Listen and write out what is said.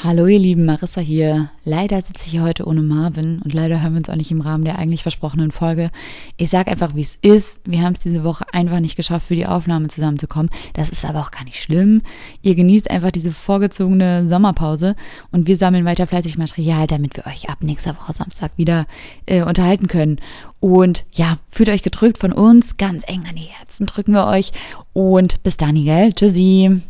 Hallo ihr Lieben, Marissa hier. Leider sitze ich hier heute ohne Marvin und leider hören wir uns auch nicht im Rahmen der eigentlich versprochenen Folge. Ich sage einfach, wie es ist. Wir haben es diese Woche einfach nicht geschafft, für die Aufnahme zusammenzukommen. Das ist aber auch gar nicht schlimm. Ihr genießt einfach diese vorgezogene Sommerpause und wir sammeln weiter fleißig Material, damit wir euch ab nächster Woche Samstag wieder äh, unterhalten können. Und ja, fühlt euch gedrückt von uns, ganz eng an die Herzen drücken wir euch und bis dann, gell? Tschüssi.